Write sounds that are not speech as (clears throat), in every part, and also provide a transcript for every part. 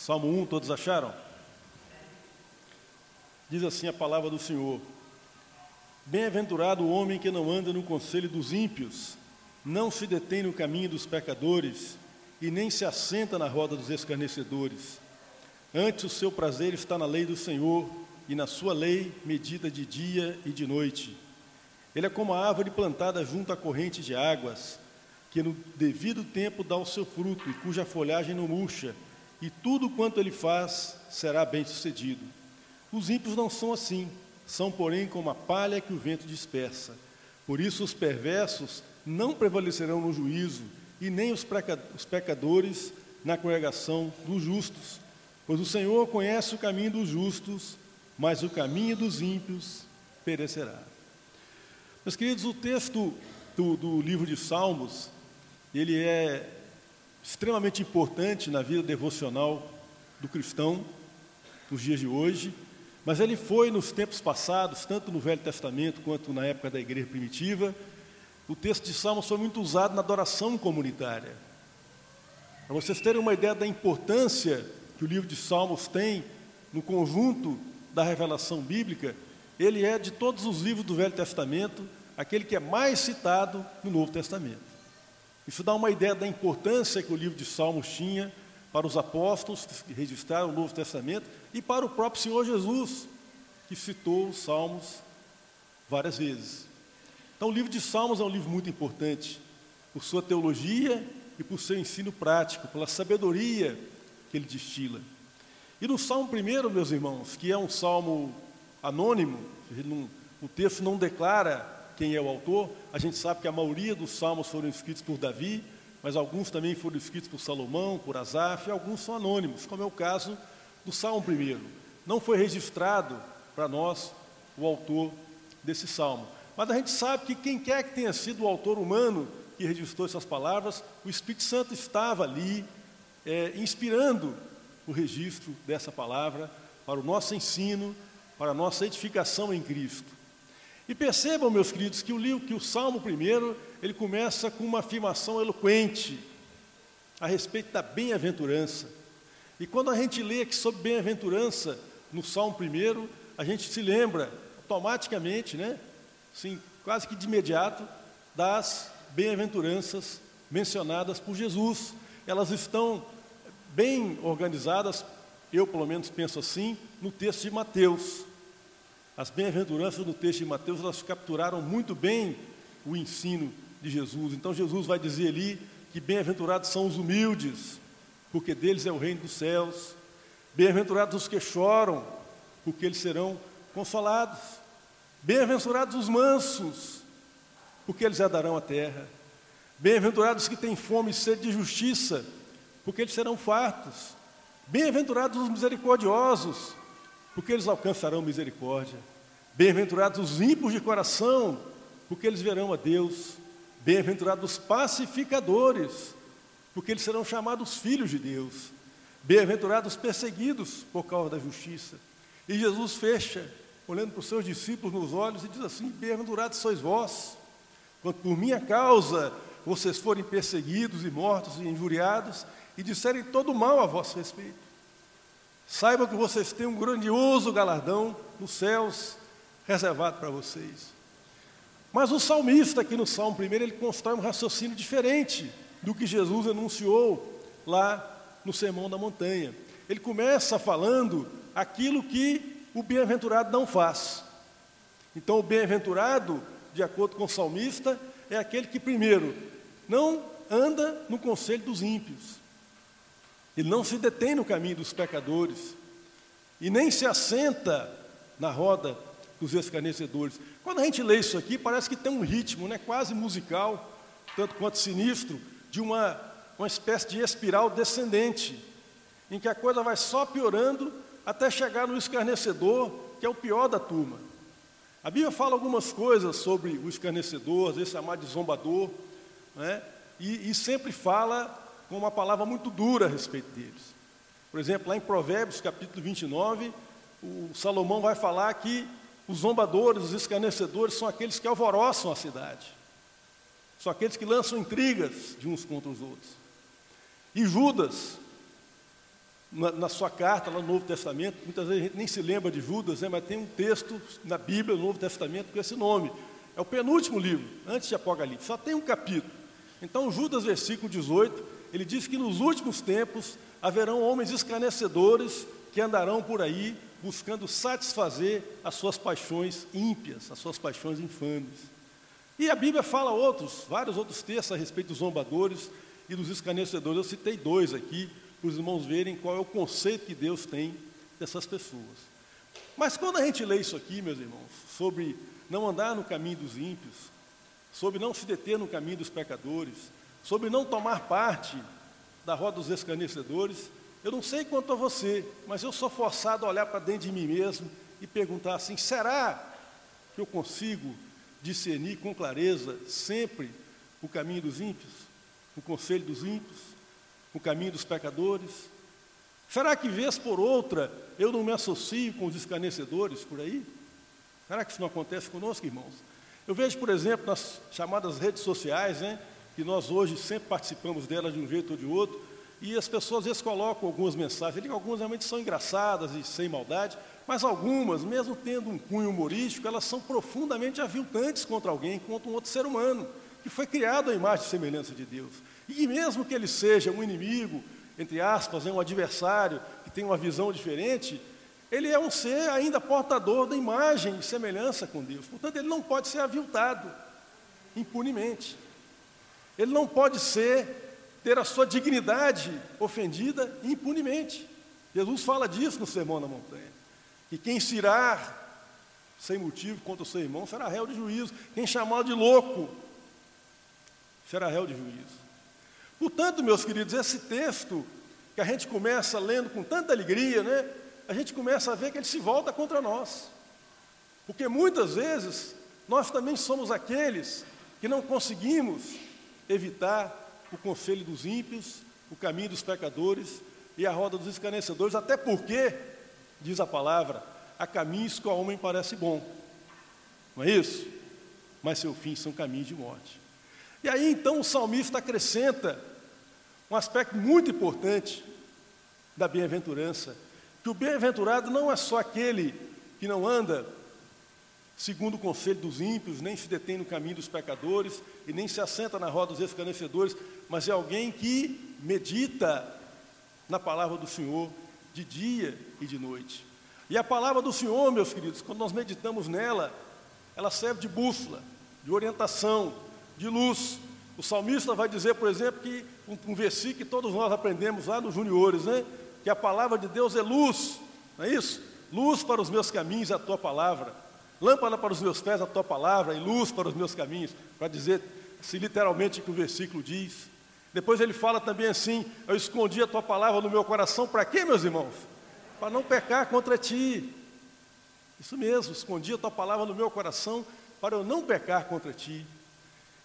Salmo 1, todos acharam? Diz assim a palavra do Senhor: Bem-aventurado o homem que não anda no conselho dos ímpios, não se detém no caminho dos pecadores e nem se assenta na roda dos escarnecedores. Antes o seu prazer está na lei do Senhor e na sua lei medita de dia e de noite. Ele é como a árvore plantada junto à corrente de águas, que no devido tempo dá o seu fruto e cuja folhagem não murcha, e tudo quanto ele faz será bem-sucedido. Os ímpios não são assim, são, porém, como a palha que o vento dispersa. Por isso, os perversos não prevalecerão no juízo, e nem os pecadores na congregação dos justos. Pois o Senhor conhece o caminho dos justos, mas o caminho dos ímpios perecerá. Meus queridos, o texto do, do livro de Salmos, ele é extremamente importante na vida devocional do cristão, nos dias de hoje, mas ele foi nos tempos passados, tanto no Velho Testamento quanto na época da igreja primitiva, o texto de Salmos foi muito usado na adoração comunitária. Para vocês terem uma ideia da importância que o livro de Salmos tem no conjunto da revelação bíblica, ele é de todos os livros do Velho Testamento, aquele que é mais citado no Novo Testamento. Isso dá uma ideia da importância que o livro de Salmos tinha para os apóstolos que registraram o Novo Testamento e para o próprio Senhor Jesus, que citou os Salmos várias vezes. Então, o livro de Salmos é um livro muito importante por sua teologia e por seu ensino prático, pela sabedoria que ele destila. E no Salmo primeiro, meus irmãos, que é um salmo anônimo, o texto não declara quem é o autor, a gente sabe que a maioria dos salmos foram escritos por Davi, mas alguns também foram escritos por Salomão, por Asaf, e alguns são anônimos, como é o caso do Salmo primeiro. Não foi registrado para nós o autor desse salmo. Mas a gente sabe que quem quer que tenha sido o autor humano que registrou essas palavras, o Espírito Santo estava ali, é, inspirando o registro dessa palavra para o nosso ensino, para a nossa edificação em Cristo. E percebam, meus queridos, que o livro, que o Salmo primeiro, ele começa com uma afirmação eloquente a respeito da bem-aventurança. E quando a gente lê aqui sobre bem-aventurança no Salmo primeiro, a gente se lembra automaticamente, né, sim, quase que de imediato, das bem-aventuranças mencionadas por Jesus. Elas estão bem organizadas, eu pelo menos penso assim, no texto de Mateus. As bem-aventuranças no texto de Mateus, elas capturaram muito bem o ensino de Jesus. Então Jesus vai dizer ali que bem-aventurados são os humildes, porque deles é o reino dos céus. Bem-aventurados os que choram, porque eles serão consolados. Bem-aventurados os mansos, porque eles herdarão a terra. Bem-aventurados que têm fome e sede de justiça, porque eles serão fartos. Bem-aventurados os misericordiosos, porque eles alcançarão misericórdia. Bem-aventurados os ímpios de coração, porque eles verão a Deus. Bem-aventurados os pacificadores, porque eles serão chamados filhos de Deus. Bem-aventurados os perseguidos por causa da justiça. E Jesus fecha olhando para os seus discípulos nos olhos e diz assim: Bem-aventurados sois vós, quando por minha causa vocês forem perseguidos e mortos e injuriados e disserem todo mal a vosso respeito. Saibam que vocês têm um grandioso galardão nos céus reservado para vocês. Mas o salmista, aqui no Salmo 1, ele constrói um raciocínio diferente do que Jesus anunciou lá no Sermão da Montanha. Ele começa falando aquilo que o bem-aventurado não faz. Então, o bem-aventurado, de acordo com o salmista, é aquele que, primeiro, não anda no conselho dos ímpios, ele não se detém no caminho dos pecadores, e nem se assenta na roda dos escarnecedores. Quando a gente lê isso aqui, parece que tem um ritmo né, quase musical, tanto quanto sinistro, de uma, uma espécie de espiral descendente, em que a coisa vai só piorando até chegar no escarnecedor, que é o pior da turma. A Bíblia fala algumas coisas sobre o escarnecedor, às vezes chamado de zombador, né? e, e sempre fala com uma palavra muito dura a respeito deles. Por exemplo, lá em Provérbios, capítulo 29, o Salomão vai falar que os zombadores, os escarnecedores são aqueles que alvoroçam a cidade. São aqueles que lançam intrigas de uns contra os outros. E Judas, na, na, sua carta, lá no Novo Testamento, muitas vezes a gente nem se lembra de Judas, né, mas tem um texto na Bíblia, no Novo Testamento, com esse nome. É o penúltimo livro, antes de Apocalipse, só tem um capítulo. Então, Judas, versículo 18, ele diz que nos últimos tempos haverão homens escarnecedores que andarão por aí buscando satisfazer as suas paixões ímpias, as suas paixões infames. E a Bíblia fala outros, vários outros textos a respeito dos zombadores e dos escarnecedores. Eu citei dois aqui, para os irmãos verem qual é o conceito que Deus tem dessas pessoas. Mas quando a gente lê isso aqui, meus irmãos, sobre não andar no caminho dos ímpios, sobre não se deter no caminho dos pecadores, sobre não tomar parte da roda dos escarnecedores, eu não sei quanto a você, mas eu sou forçado a olhar para dentro de mim mesmo e perguntar assim: será que eu consigo discernir com clareza sempre o caminho dos ímpios, o conselho dos ímpios, o caminho dos pecadores? Será que, vez por outra, eu não me associo com os escarnecedores por aí? Será que isso não acontece conosco, irmãos? Eu vejo, por exemplo, nas chamadas redes sociais, né, que nós hoje sempre participamos delas de um jeito ou de outro, e as pessoas às vezes colocam algumas mensagens, algumas realmente são engraçadas e sem maldade, mas algumas, mesmo tendo um cunho humorístico, elas são profundamente aviltantes contra alguém, contra um outro ser humano, que foi criado à imagem e semelhança de Deus. E mesmo que ele seja um inimigo, entre aspas, né, um adversário, que tem uma visão diferente, ele é um ser ainda portador da imagem e semelhança com Deus. Portanto, ele não pode ser aviltado impunemente. Ele não pode ser ter a sua dignidade ofendida impunemente. Jesus fala disso no Sermão da Montanha. Que quem se sem motivo contra o seu irmão será réu de juízo. Quem chamar de louco será réu de juízo. Portanto, meus queridos, esse texto que a gente começa lendo com tanta alegria, né? A gente começa a ver que ele se volta contra nós. Porque muitas vezes nós também somos aqueles que não conseguimos evitar o conselho dos ímpios, o caminho dos pecadores e a roda dos escarnecedores, até porque, diz a palavra, há caminhos que ao homem parece bom. Não é isso? Mas seu fim são caminhos de morte. E aí então o salmista acrescenta um aspecto muito importante da bem-aventurança, que o bem-aventurado não é só aquele que não anda segundo o conselho dos ímpios, nem se detém no caminho dos pecadores e nem se assenta na roda dos escarnecedores, mas é alguém que medita na palavra do Senhor de dia e de noite. E a palavra do Senhor, meus queridos, quando nós meditamos nela, ela serve de bússola, de orientação, de luz. O salmista vai dizer, por exemplo, que um, um versículo que todos nós aprendemos lá nos juniores, né? Que a palavra de Deus é luz, não é isso? Luz para os meus caminhos a tua palavra. Lâmpada para os meus pés a tua palavra e luz para os meus caminhos, para dizer se literalmente o que o versículo diz. Depois ele fala também assim: Eu escondi a tua palavra no meu coração, para quê, meus irmãos? Para não pecar contra ti. Isso mesmo, escondi a tua palavra no meu coração, para eu não pecar contra ti.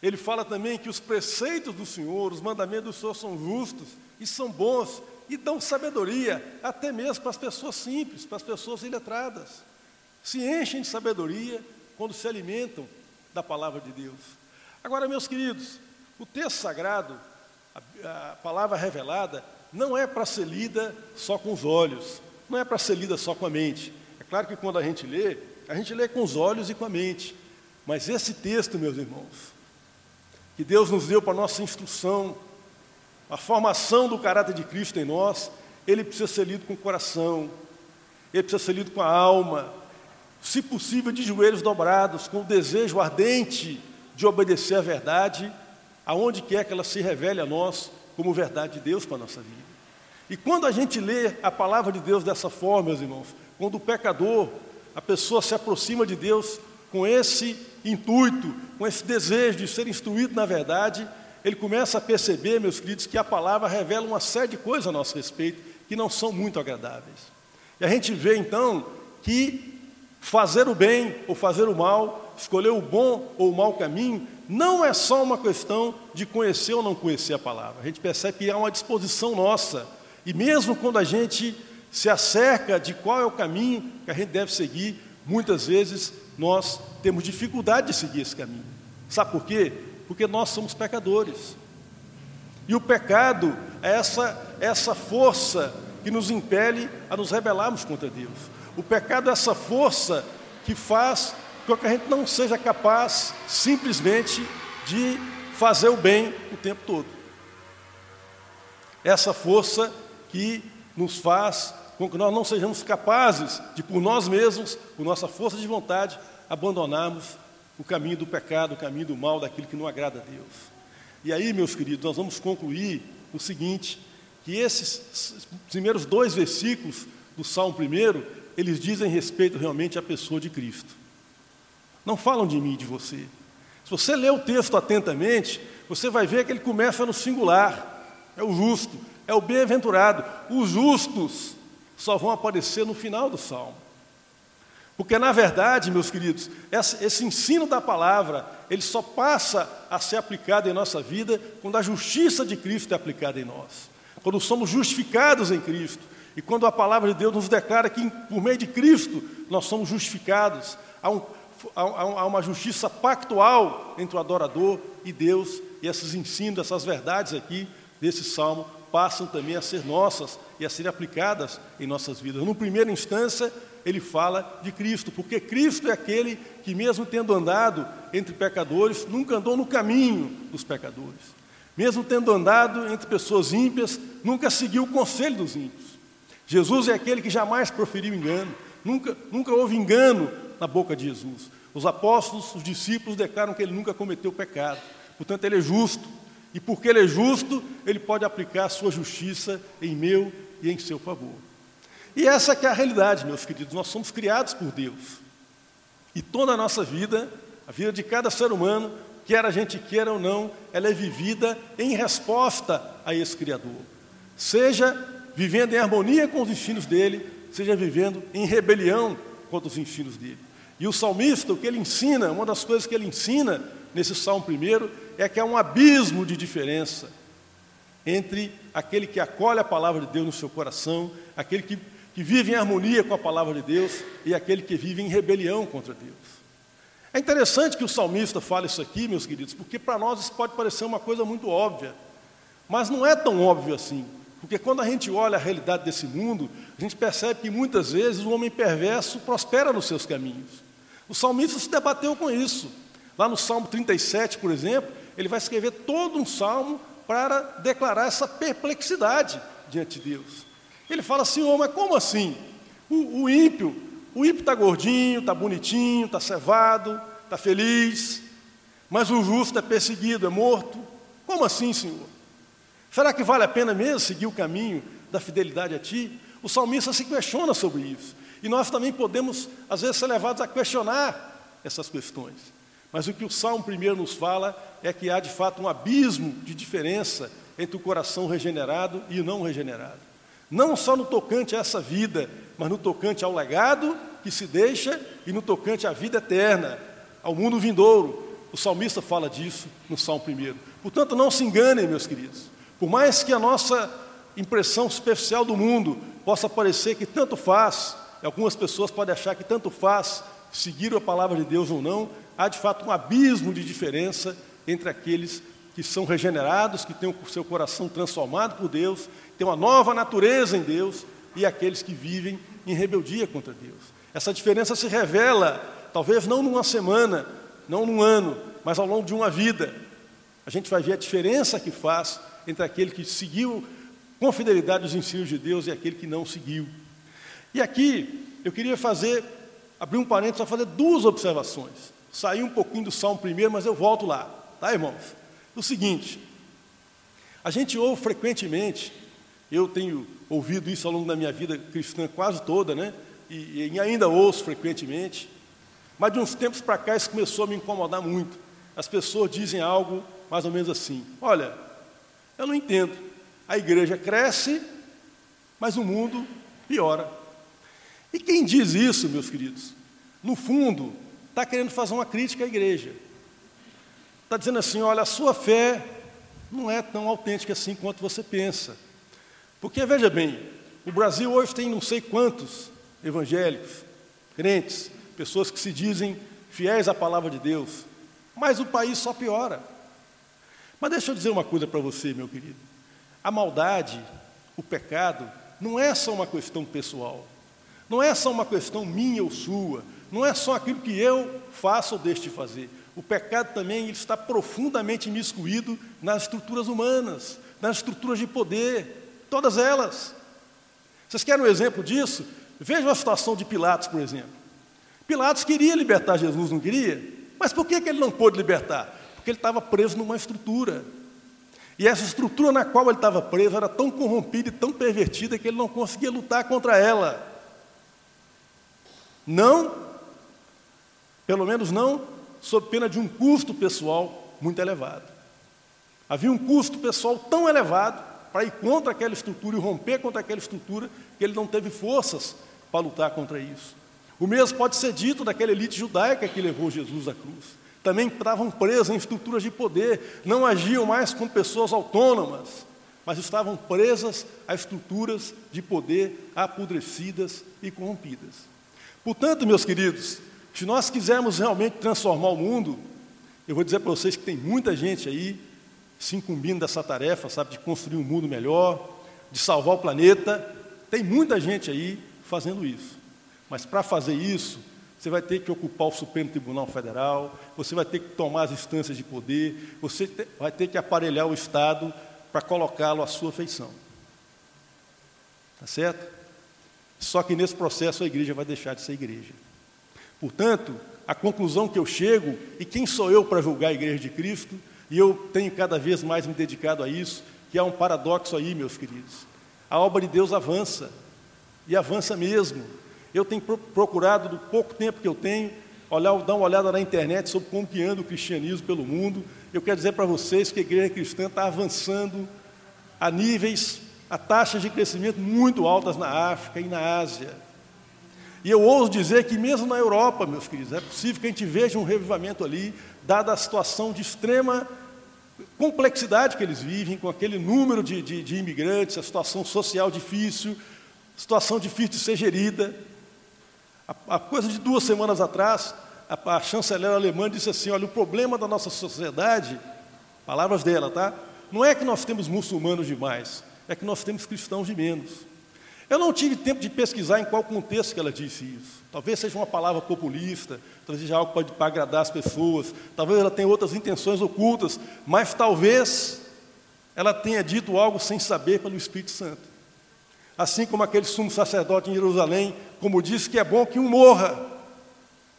Ele fala também que os preceitos do Senhor, os mandamentos do Senhor são justos e são bons e dão sabedoria, até mesmo para as pessoas simples, para as pessoas iletradas. Se enchem de sabedoria quando se alimentam da palavra de Deus. Agora, meus queridos, o texto sagrado a, a palavra revelada não é para ser lida só com os olhos, não é para ser lida só com a mente. É claro que quando a gente lê, a gente lê com os olhos e com a mente. Mas esse texto, meus irmãos, que Deus nos deu para nossa instrução, a formação do caráter de Cristo em nós, ele precisa ser lido com o coração, ele precisa ser lido com a alma, se possível de joelhos dobrados, com o desejo ardente de obedecer à verdade aonde quer que ela se revele a nós como verdade de Deus para a nossa vida. E quando a gente lê a palavra de Deus dessa forma, meus irmãos, quando o pecador, a pessoa se aproxima de Deus com esse intuito, com esse desejo de ser instruído na verdade, ele começa a perceber, meus queridos, que a palavra revela uma série de coisas a nosso respeito que não são muito agradáveis. E a gente vê então que fazer o bem ou fazer o mal, escolher o bom ou o mau caminho, não é só uma questão de conhecer ou não conhecer a palavra. A gente percebe que há uma disposição nossa. E mesmo quando a gente se acerca de qual é o caminho que a gente deve seguir, muitas vezes nós temos dificuldade de seguir esse caminho. Sabe por quê? Porque nós somos pecadores. E o pecado é essa, essa força que nos impele a nos rebelarmos contra Deus. O pecado é essa força que faz com que a gente não seja capaz simplesmente de fazer o bem o tempo todo. Essa força que nos faz com que nós não sejamos capazes de, por nós mesmos, por nossa força de vontade, abandonarmos o caminho do pecado, o caminho do mal, daquilo que não agrada a Deus. E aí, meus queridos, nós vamos concluir o seguinte: que esses primeiros dois versículos do Salmo primeiro, eles dizem respeito realmente à pessoa de Cristo. Não falam de mim e de você. Se você ler o texto atentamente, você vai ver que ele começa no singular. É o justo, é o bem-aventurado. Os justos só vão aparecer no final do salmo. Porque, na verdade, meus queridos, esse ensino da palavra, ele só passa a ser aplicado em nossa vida quando a justiça de Cristo é aplicada em nós. Quando somos justificados em Cristo. E quando a palavra de Deus nos declara que, por meio de Cristo, nós somos justificados. Há, um, há uma justiça pactual entre o adorador e Deus. E esses ensinos, essas verdades aqui desse salmo, passam também a ser nossas e a serem aplicadas em nossas vidas. No primeira instância, ele fala de Cristo, porque Cristo é aquele que, mesmo tendo andado entre pecadores, nunca andou no caminho dos pecadores. Mesmo tendo andado entre pessoas ímpias, nunca seguiu o conselho dos ímpios. Jesus é aquele que jamais proferiu engano, nunca, nunca houve engano na boca de Jesus. Os apóstolos, os discípulos declaram que ele nunca cometeu pecado, portanto, ele é justo, e porque ele é justo, ele pode aplicar a sua justiça em meu e em seu favor. E essa é a realidade, meus queridos. Nós somos criados por Deus. E toda a nossa vida, a vida de cada ser humano, quer a gente queira ou não, ela é vivida em resposta a esse Criador. Seja vivendo em harmonia com os ensinos dele, seja vivendo em rebelião contra os ensinos dele. E o salmista, o que ele ensina, uma das coisas que ele ensina nesse salmo primeiro, é que há um abismo de diferença entre aquele que acolhe a palavra de Deus no seu coração, aquele que, que vive em harmonia com a palavra de Deus e aquele que vive em rebelião contra Deus. É interessante que o salmista fale isso aqui, meus queridos, porque para nós isso pode parecer uma coisa muito óbvia, mas não é tão óbvio assim. Porque quando a gente olha a realidade desse mundo, a gente percebe que muitas vezes o homem perverso prospera nos seus caminhos. O salmista se debateu com isso. Lá no Salmo 37, por exemplo, ele vai escrever todo um salmo para declarar essa perplexidade diante de Deus. Ele fala assim, oh, mas como assim? O, o ímpio, o ímpio está gordinho, está bonitinho, está cevado, está feliz, mas o justo é perseguido, é morto. Como assim, Senhor? Será que vale a pena mesmo seguir o caminho da fidelidade a Ti? O salmista se questiona sobre isso. E nós também podemos, às vezes, ser levados a questionar essas questões. Mas o que o Salmo primeiro nos fala é que há de fato um abismo de diferença entre o coração regenerado e o não regenerado. Não só no tocante a essa vida, mas no tocante ao legado que se deixa e no tocante à vida eterna, ao mundo vindouro. O salmista fala disso no Salmo primeiro. Portanto, não se enganem, meus queridos. Por mais que a nossa impressão superficial do mundo possa parecer que tanto faz, algumas pessoas podem achar que tanto faz seguir a palavra de Deus ou não, há de fato um abismo de diferença entre aqueles que são regenerados, que têm o seu coração transformado por Deus, têm uma nova natureza em Deus, e aqueles que vivem em rebeldia contra Deus. Essa diferença se revela, talvez não numa semana, não num ano, mas ao longo de uma vida. A gente vai ver a diferença que faz entre aquele que seguiu com fidelidade os ensinos de Deus e aquele que não seguiu. E aqui eu queria fazer, abrir um parênteses para fazer duas observações. Saí um pouquinho do Salmo primeiro, mas eu volto lá, tá, irmãos? O seguinte, a gente ouve frequentemente, eu tenho ouvido isso ao longo da minha vida cristã quase toda, né? E, e ainda ouço frequentemente, mas de uns tempos para cá isso começou a me incomodar muito. As pessoas dizem algo mais ou menos assim: Olha, eu não entendo. A igreja cresce, mas o mundo piora. E quem diz isso, meus queridos? No fundo, está querendo fazer uma crítica à igreja. Está dizendo assim: olha, a sua fé não é tão autêntica assim quanto você pensa. Porque, veja bem, o Brasil hoje tem não sei quantos evangélicos, crentes, pessoas que se dizem fiéis à palavra de Deus, mas o país só piora. Mas deixa eu dizer uma coisa para você, meu querido: a maldade, o pecado, não é só uma questão pessoal, não é só uma questão minha ou sua, não é só aquilo que eu faço ou deixo de fazer. O pecado também está profundamente imiscuído nas estruturas humanas, nas estruturas de poder, todas elas. Vocês querem um exemplo disso? Vejam a situação de Pilatos, por exemplo. Pilatos queria libertar Jesus, não queria? Mas por que, que ele não pôde libertar? Porque ele estava preso numa estrutura. E essa estrutura na qual ele estava preso era tão corrompida e tão pervertida que ele não conseguia lutar contra ela. Não, pelo menos não, sob pena de um custo pessoal muito elevado. Havia um custo pessoal tão elevado para ir contra aquela estrutura e romper contra aquela estrutura que ele não teve forças para lutar contra isso. O mesmo pode ser dito daquela elite judaica que levou Jesus à cruz também estavam presas em estruturas de poder, não agiam mais como pessoas autônomas, mas estavam presas a estruturas de poder apodrecidas e corrompidas. Portanto, meus queridos, se nós quisermos realmente transformar o mundo, eu vou dizer para vocês que tem muita gente aí se incumbindo dessa tarefa, sabe, de construir um mundo melhor, de salvar o planeta, tem muita gente aí fazendo isso. Mas para fazer isso, você vai ter que ocupar o Supremo Tribunal Federal, você vai ter que tomar as instâncias de poder, você vai ter que aparelhar o Estado para colocá-lo à sua feição. Tá certo? Só que nesse processo a igreja vai deixar de ser igreja. Portanto, a conclusão que eu chego, e quem sou eu para julgar a igreja de Cristo, e eu tenho cada vez mais me dedicado a isso, que há um paradoxo aí, meus queridos. A obra de Deus avança, e avança mesmo. Eu tenho procurado, do pouco tempo que eu tenho, olhar, dar uma olhada na internet sobre como que anda o cristianismo pelo mundo. Eu quero dizer para vocês que a igreja cristã está avançando a níveis, a taxas de crescimento muito altas na África e na Ásia. E eu ouso dizer que mesmo na Europa, meus queridos, é possível que a gente veja um revivamento ali, dada a situação de extrema complexidade que eles vivem, com aquele número de, de, de imigrantes, a situação social difícil, situação difícil de ser gerida. A, coisa de duas semanas atrás, a, a chanceler alemã disse assim: olha, o problema da nossa sociedade, palavras dela, tá? Não é que nós temos muçulmanos demais, é que nós temos cristãos de menos. Eu não tive tempo de pesquisar em qual contexto que ela disse isso. Talvez seja uma palavra populista, talvez seja algo para agradar as pessoas, talvez ela tenha outras intenções ocultas, mas talvez ela tenha dito algo sem saber pelo Espírito Santo. Assim como aquele sumo sacerdote em Jerusalém, como disse que é bom que um morra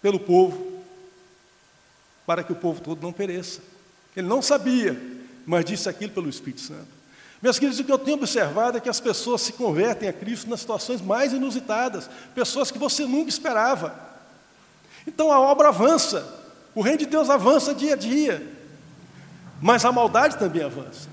pelo povo, para que o povo todo não pereça. Ele não sabia, mas disse aquilo pelo Espírito Santo. Meus queridos, o que eu tenho observado é que as pessoas se convertem a Cristo nas situações mais inusitadas, pessoas que você nunca esperava. Então a obra avança, o reino de Deus avança dia a dia, mas a maldade também avança.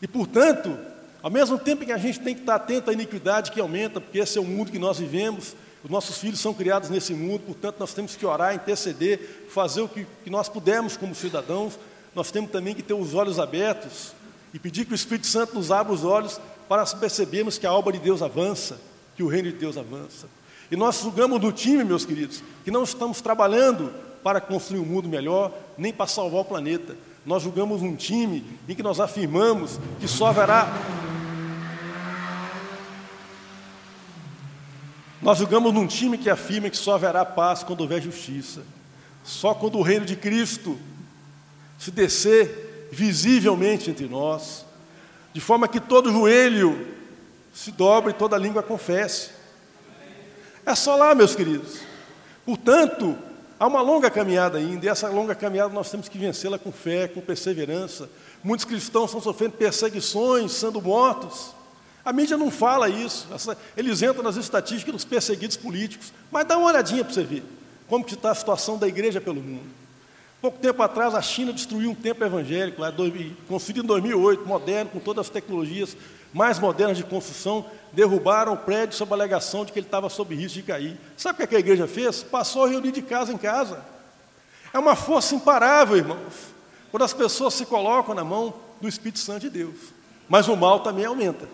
E portanto, ao mesmo tempo que a gente tem que estar atento à iniquidade que aumenta, porque esse é o mundo que nós vivemos, os nossos filhos são criados nesse mundo, portanto nós temos que orar, interceder, fazer o que, que nós pudermos como cidadãos, nós temos também que ter os olhos abertos e pedir que o Espírito Santo nos abra os olhos para percebermos que a obra de Deus avança, que o reino de Deus avança. E nós julgamos do time, meus queridos, que não estamos trabalhando para construir um mundo melhor, nem para salvar o planeta. Nós julgamos um time em que nós afirmamos que só haverá Nós jogamos num time que afirma que só haverá paz quando houver justiça. Só quando o reino de Cristo se descer visivelmente entre nós, de forma que todo joelho se dobre e toda língua confesse. É só lá, meus queridos. Portanto, há uma longa caminhada ainda, e essa longa caminhada nós temos que vencê-la com fé, com perseverança. Muitos cristãos estão sofrendo perseguições, sendo mortos. A mídia não fala isso, eles entram nas estatísticas dos perseguidos políticos, mas dá uma olhadinha para você ver como está a situação da igreja pelo mundo. Pouco tempo atrás, a China destruiu um templo evangélico, lá, construído em 2008, moderno, com todas as tecnologias mais modernas de construção, derrubaram o prédio sob a alegação de que ele estava sob risco de cair. Sabe o que, é que a igreja fez? Passou a reunir de casa em casa. É uma força imparável, irmãos, quando as pessoas se colocam na mão do Espírito Santo de Deus. Mas o mal também aumenta.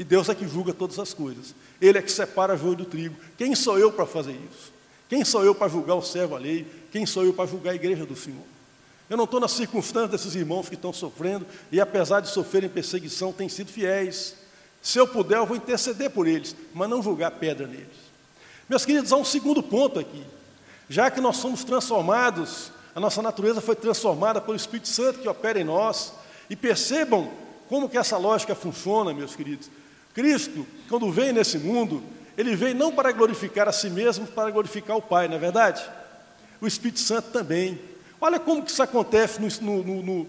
E Deus é que julga todas as coisas. Ele é que separa joio do trigo. Quem sou eu para fazer isso? Quem sou eu para julgar o servo alheio? Quem sou eu para julgar a igreja do Senhor? Eu não estou nas circunstâncias desses irmãos que estão sofrendo e, apesar de sofrerem perseguição, têm sido fiéis, Se eu puder, eu vou interceder por eles, mas não julgar pedra neles. Meus queridos, há um segundo ponto aqui. Já que nós somos transformados, a nossa natureza foi transformada pelo Espírito Santo que opera em nós. E percebam como que essa lógica funciona, meus queridos. Cristo, quando veio nesse mundo, ele veio não para glorificar a si mesmo, para glorificar o Pai, não é verdade? O Espírito Santo também. Olha como que isso acontece no, no, no,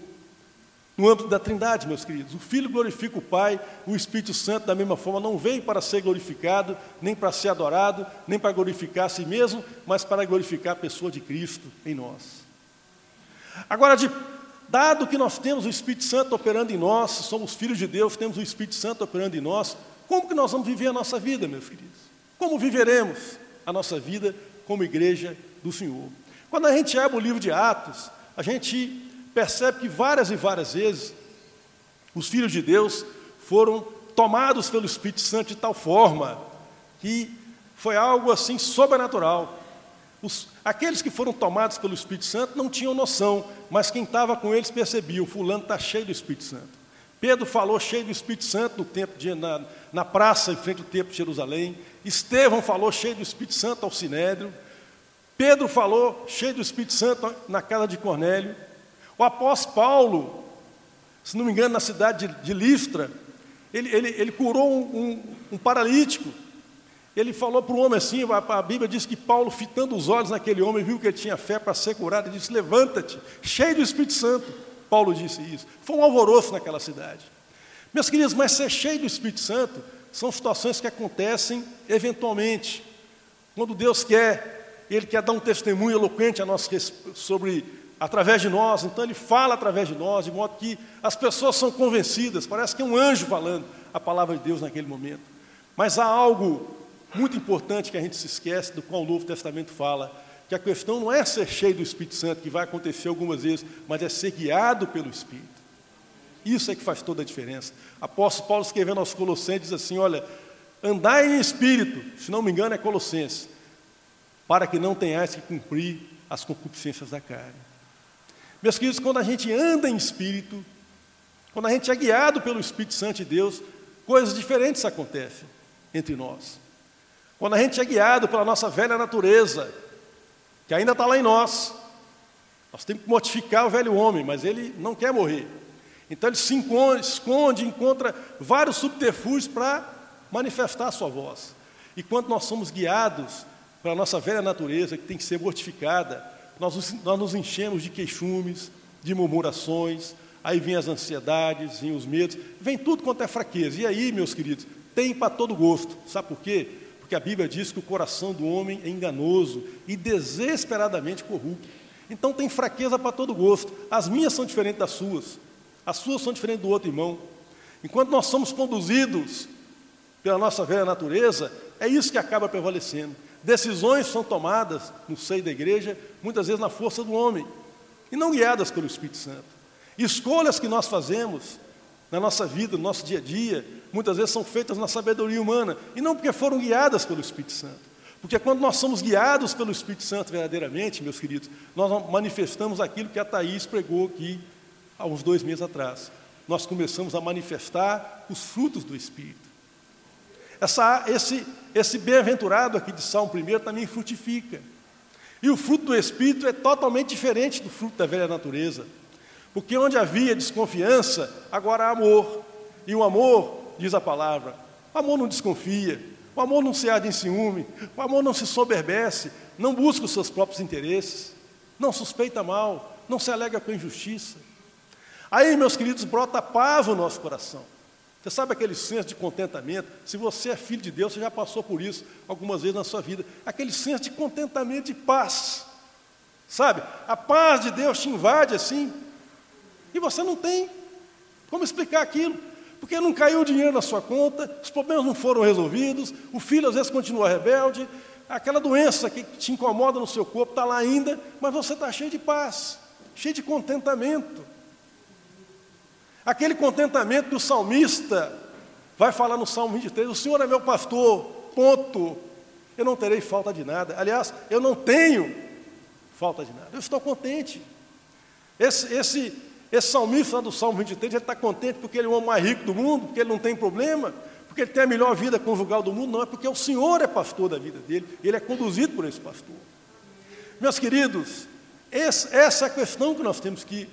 no âmbito da Trindade, meus queridos. O Filho glorifica o Pai, o Espírito Santo, da mesma forma, não veio para ser glorificado, nem para ser adorado, nem para glorificar a si mesmo, mas para glorificar a pessoa de Cristo em nós. Agora, de, dado que nós temos o Espírito Santo operando em nós, somos filhos de Deus, temos o Espírito Santo operando em nós, como que nós vamos viver a nossa vida, meus queridos? Como viveremos a nossa vida como igreja do Senhor? Quando a gente abre o livro de Atos, a gente percebe que várias e várias vezes os filhos de Deus foram tomados pelo Espírito Santo de tal forma que foi algo assim sobrenatural. Os, aqueles que foram tomados pelo Espírito Santo não tinham noção, mas quem estava com eles percebia: o fulano está cheio do Espírito Santo. Pedro falou cheio do Espírito Santo no templo de, na, na praça em frente ao templo de Jerusalém. Estevão falou cheio do Espírito Santo ao Sinédrio. Pedro falou, cheio do Espírito Santo, na casa de Cornélio. O apóstolo Paulo, se não me engano, na cidade de, de Listra, ele, ele, ele curou um, um, um, paralítico. Ele falou para o homem assim: a, Bíblia diz que Paulo, fitando os olhos naquele homem, viu que ele tinha fé para ser curado, e disse: Levanta-te, cheio do Espírito Santo. Paulo disse isso. Foi um alvoroço naquela cidade. Meus queridos, mas ser cheio do Espírito Santo são situações que acontecem eventualmente. Quando Deus quer ele quer dar um testemunho eloquente a nós sobre através de nós, então ele fala através de nós, de modo que as pessoas são convencidas, parece que é um anjo falando a palavra de Deus naquele momento. Mas há algo muito importante que a gente se esquece, do qual o Novo Testamento fala, que a questão não é ser cheio do Espírito Santo, que vai acontecer algumas vezes, mas é ser guiado pelo Espírito. Isso é que faz toda a diferença. Apóstolo Paulo escrevendo aos Colossenses diz assim: olha, andai em espírito, se não me engano é Colossenses, para que não tenhais que cumprir as concupiscências da carne. Meus queridos, quando a gente anda em espírito, quando a gente é guiado pelo Espírito Santo de Deus, coisas diferentes acontecem entre nós. Quando a gente é guiado pela nossa velha natureza, que ainda está lá em nós, nós temos que mortificar o velho homem, mas ele não quer morrer. Então ele se esconde, encontra vários subterfúgios para manifestar a sua voz. E quando nós somos guiados para a nossa velha natureza, que tem que ser mortificada, nós, nós nos enchemos de queixumes, de murmurações, aí vem as ansiedades, vem os medos, vem tudo quanto é fraqueza. E aí, meus queridos, tem para todo gosto. Sabe por quê? Porque a Bíblia diz que o coração do homem é enganoso e desesperadamente corrupto. Então tem fraqueza para todo gosto. As minhas são diferentes das suas, as suas são diferentes do outro irmão. Enquanto nós somos conduzidos pela nossa velha natureza, é isso que acaba prevalecendo. Decisões são tomadas no seio da igreja, muitas vezes na força do homem, e não guiadas pelo Espírito Santo. Escolhas que nós fazemos na nossa vida, no nosso dia a dia, muitas vezes são feitas na sabedoria humana, e não porque foram guiadas pelo Espírito Santo. Porque quando nós somos guiados pelo Espírito Santo verdadeiramente, meus queridos, nós manifestamos aquilo que a Thaís pregou aqui há uns dois meses atrás. Nós começamos a manifestar os frutos do Espírito. Essa, esse, esse bem-aventurado aqui de Salmo 1 também frutifica. E o fruto do Espírito é totalmente diferente do fruto da velha natureza. Porque onde havia desconfiança, agora há amor. E o amor, diz a palavra, o amor não desconfia, o amor não se arde em ciúme, o amor não se soberbece, não busca os seus próprios interesses, não suspeita mal, não se alega com injustiça. Aí, meus queridos, brota paz no nosso coração. Você sabe aquele senso de contentamento? Se você é filho de Deus, você já passou por isso algumas vezes na sua vida. Aquele senso de contentamento e paz. Sabe? A paz de Deus te invade assim. E você não tem como explicar aquilo. Porque não caiu o dinheiro na sua conta, os problemas não foram resolvidos, o filho às vezes continua rebelde, aquela doença que te incomoda no seu corpo está lá ainda, mas você está cheio de paz, cheio de contentamento. Aquele contentamento que o salmista vai falar no Salmo 23: O Senhor é meu pastor, ponto. Eu não terei falta de nada. Aliás, eu não tenho falta de nada. Eu estou contente. Esse, esse, esse salmista do Salmo 23, ele está contente porque ele é o homem mais rico do mundo, porque ele não tem problema, porque ele tem a melhor vida conjugal do mundo, não, é porque o Senhor é pastor da vida dele, ele é conduzido por esse pastor. Meus queridos, essa é a questão que nós temos que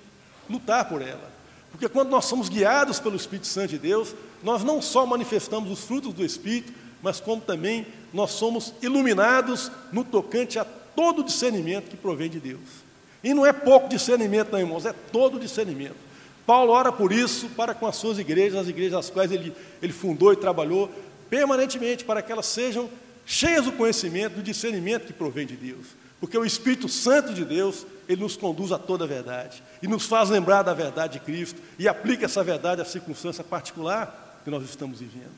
lutar por ela. Porque quando nós somos guiados pelo Espírito Santo de Deus, nós não só manifestamos os frutos do Espírito, mas como também nós somos iluminados no tocante a todo discernimento que provém de Deus. E não é pouco discernimento, não, irmãos, é todo discernimento. Paulo ora por isso para com as suas igrejas, as igrejas às quais ele, ele fundou e trabalhou permanentemente, para que elas sejam cheias do conhecimento, do discernimento que provém de Deus. Porque o Espírito Santo de Deus, ele nos conduz a toda a verdade e nos faz lembrar da verdade de Cristo e aplica essa verdade à circunstância particular que nós estamos vivendo.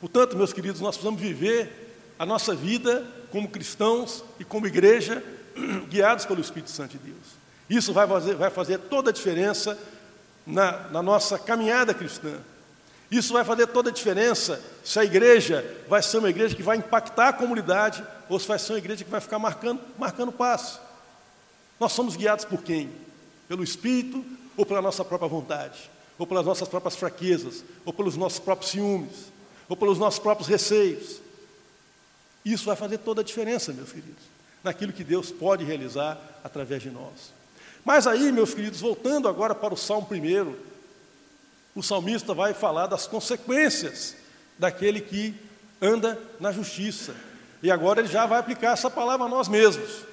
Portanto, meus queridos, nós precisamos viver a nossa vida como cristãos e como igreja, (clears throat) guiados pelo Espírito Santo de Deus. Isso vai fazer, vai fazer toda a diferença na, na nossa caminhada cristã. Isso vai fazer toda a diferença se a igreja vai ser uma igreja que vai impactar a comunidade ou se vai ser uma igreja que vai ficar marcando, marcando passo. Nós somos guiados por quem? Pelo Espírito ou pela nossa própria vontade? Ou pelas nossas próprias fraquezas? Ou pelos nossos próprios ciúmes? Ou pelos nossos próprios receios? Isso vai fazer toda a diferença, meus queridos, naquilo que Deus pode realizar através de nós. Mas aí, meus queridos, voltando agora para o Salmo primeiro, o salmista vai falar das consequências daquele que anda na justiça. E agora ele já vai aplicar essa palavra a nós mesmos.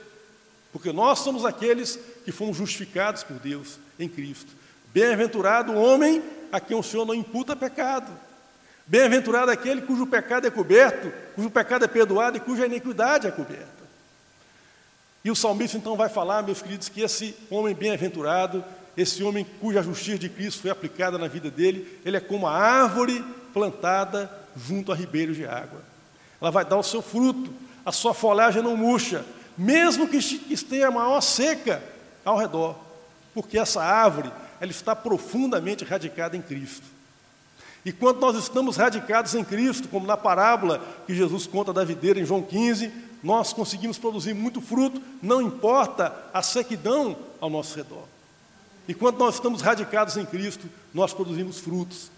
Porque nós somos aqueles que fomos justificados por Deus em Cristo. Bem-aventurado o homem a quem o Senhor não imputa pecado. Bem-aventurado aquele cujo pecado é coberto, cujo pecado é perdoado e cuja iniquidade é coberta. E o salmista então vai falar, meus queridos, que esse homem bem-aventurado, esse homem cuja justiça de Cristo foi aplicada na vida dele, ele é como a árvore plantada junto a ribeiros de água ela vai dar o seu fruto, a sua folhagem não murcha, mesmo que esteja a maior seca ao redor, porque essa árvore ela está profundamente radicada em Cristo. E quando nós estamos radicados em Cristo, como na parábola que Jesus conta da videira em João 15, nós conseguimos produzir muito fruto, não importa a sequidão ao nosso redor. E quando nós estamos radicados em Cristo, nós produzimos frutos.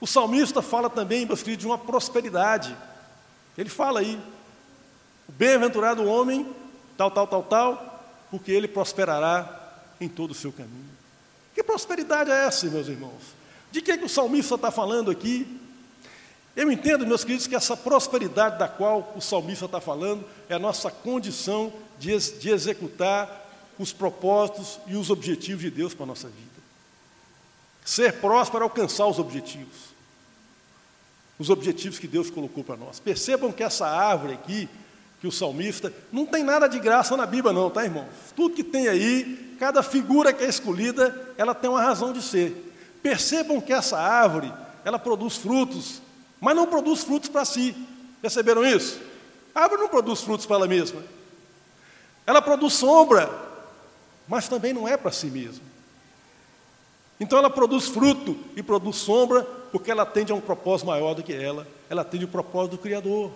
O salmista fala também, meus queridos, de uma prosperidade. Ele fala aí, bem-aventurado o homem, tal, tal, tal, tal, porque ele prosperará em todo o seu caminho. Que prosperidade é essa, meus irmãos? De que, é que o salmista está falando aqui? Eu entendo, meus queridos, que essa prosperidade da qual o salmista está falando é a nossa condição de, de executar os propósitos e os objetivos de Deus para a nossa vida. Ser próspero é alcançar os objetivos os objetivos que Deus colocou para nós. Percebam que essa árvore aqui, que o salmista, não tem nada de graça na Bíblia, não, tá, irmãos? Tudo que tem aí, cada figura que é escolhida, ela tem uma razão de ser. Percebam que essa árvore, ela produz frutos, mas não produz frutos para si. Perceberam isso? A árvore não produz frutos para ela mesma. Ela produz sombra, mas também não é para si mesma. Então ela produz fruto e produz sombra porque ela atende a um propósito maior do que ela, ela atende o propósito do Criador.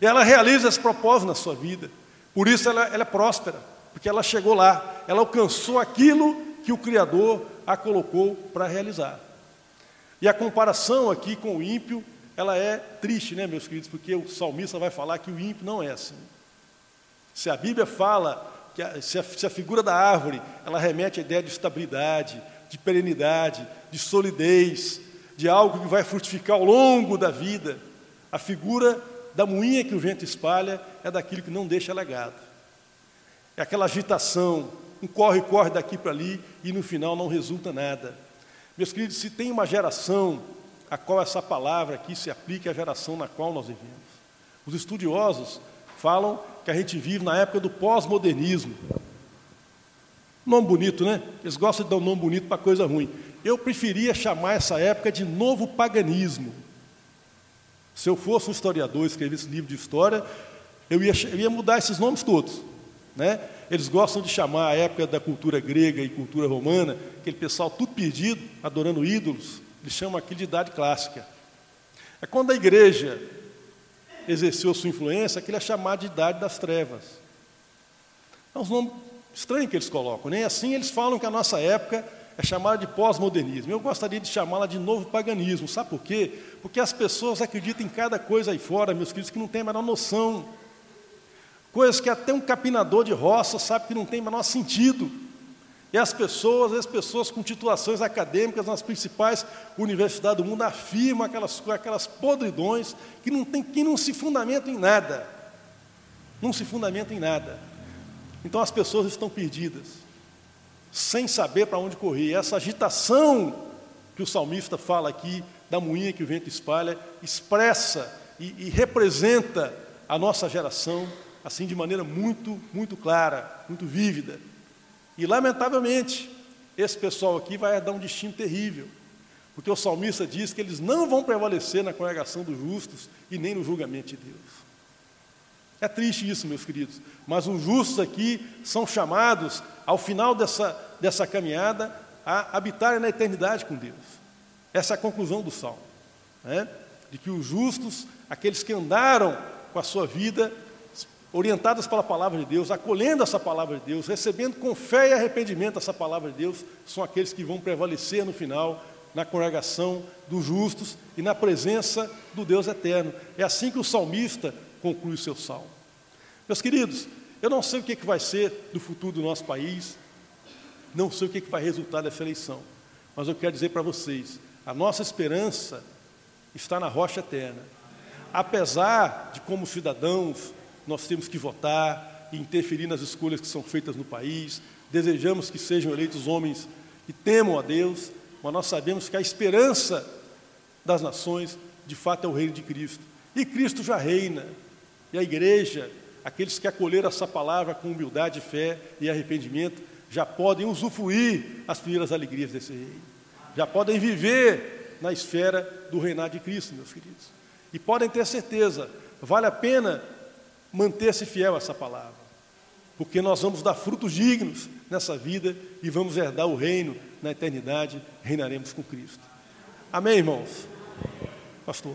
E ela realiza esse propósito na sua vida. Por isso ela, ela é próspera, porque ela chegou lá, ela alcançou aquilo que o Criador a colocou para realizar. E a comparação aqui com o ímpio, ela é triste, né, meus queridos, porque o salmista vai falar que o ímpio não é assim. Se a Bíblia fala que a, se, a, se a figura da árvore, ela remete à ideia de estabilidade, de perenidade, de solidez, de algo que vai frutificar ao longo da vida. A figura da moinha que o vento espalha é daquilo que não deixa legado. É aquela agitação, um corre-corre daqui para ali e no final não resulta nada. Meus queridos, se tem uma geração a qual essa palavra aqui se aplica, é a geração na qual nós vivemos. Os estudiosos falam que a gente vive na época do pós-modernismo. Nome bonito, né? Eles gostam de dar um nome bonito para coisa ruim. Eu preferia chamar essa época de novo paganismo. Se eu fosse um historiador, escrevesse livro de história, eu ia, eu ia mudar esses nomes todos. Né? Eles gostam de chamar a época da cultura grega e cultura romana, aquele pessoal tudo perdido, adorando ídolos, eles chamam aquilo de idade clássica. É quando a igreja exerceu sua influência, aquilo é chamado de idade das trevas. É um nome estranho que eles colocam, nem né? assim eles falam que a nossa época é chamada de pós-modernismo. Eu gostaria de chamá-la de novo paganismo. Sabe por quê? Porque as pessoas acreditam em cada coisa aí fora, meus queridos, que não tem a menor noção. Coisas que até um capinador de roça sabe que não tem o menor sentido. E as pessoas, as pessoas com titulações acadêmicas nas principais universidades do mundo afirmam aquelas, aquelas podridões que não, tem, que não se fundamentam em nada. Não se fundamentam em nada. Então as pessoas estão perdidas sem saber para onde correr. Essa agitação que o salmista fala aqui, da moinha que o vento espalha, expressa e, e representa a nossa geração, assim, de maneira muito, muito clara, muito vívida. E, lamentavelmente, esse pessoal aqui vai dar um destino terrível, porque o salmista diz que eles não vão prevalecer na congregação dos justos e nem no julgamento de Deus. É triste isso, meus queridos, mas os justos aqui são chamados, ao final dessa, dessa caminhada, a habitarem na eternidade com Deus. Essa é a conclusão do salmo. Né? De que os justos, aqueles que andaram com a sua vida orientadas pela palavra de Deus, acolhendo essa palavra de Deus, recebendo com fé e arrependimento essa palavra de Deus, são aqueles que vão prevalecer no final na congregação dos justos e na presença do Deus eterno. É assim que o salmista conclui o seu salmo. Meus queridos, eu não sei o que, que vai ser do futuro do nosso país, não sei o que, que vai resultar dessa eleição, mas eu quero dizer para vocês: a nossa esperança está na rocha eterna. Apesar de, como cidadãos, nós temos que votar e interferir nas escolhas que são feitas no país, desejamos que sejam eleitos homens que temam a Deus, mas nós sabemos que a esperança das nações, de fato, é o reino de Cristo. E Cristo já reina, e a igreja, aqueles que acolheram essa palavra com humildade, fé e arrependimento, já podem usufruir as primeiras alegrias desse reino. Já podem viver na esfera do reinado de Cristo, meus queridos. E podem ter certeza, vale a pena manter-se fiel a essa palavra, porque nós vamos dar frutos dignos nessa vida e vamos herdar o reino na eternidade, reinaremos com Cristo. Amém, irmãos? Pastor.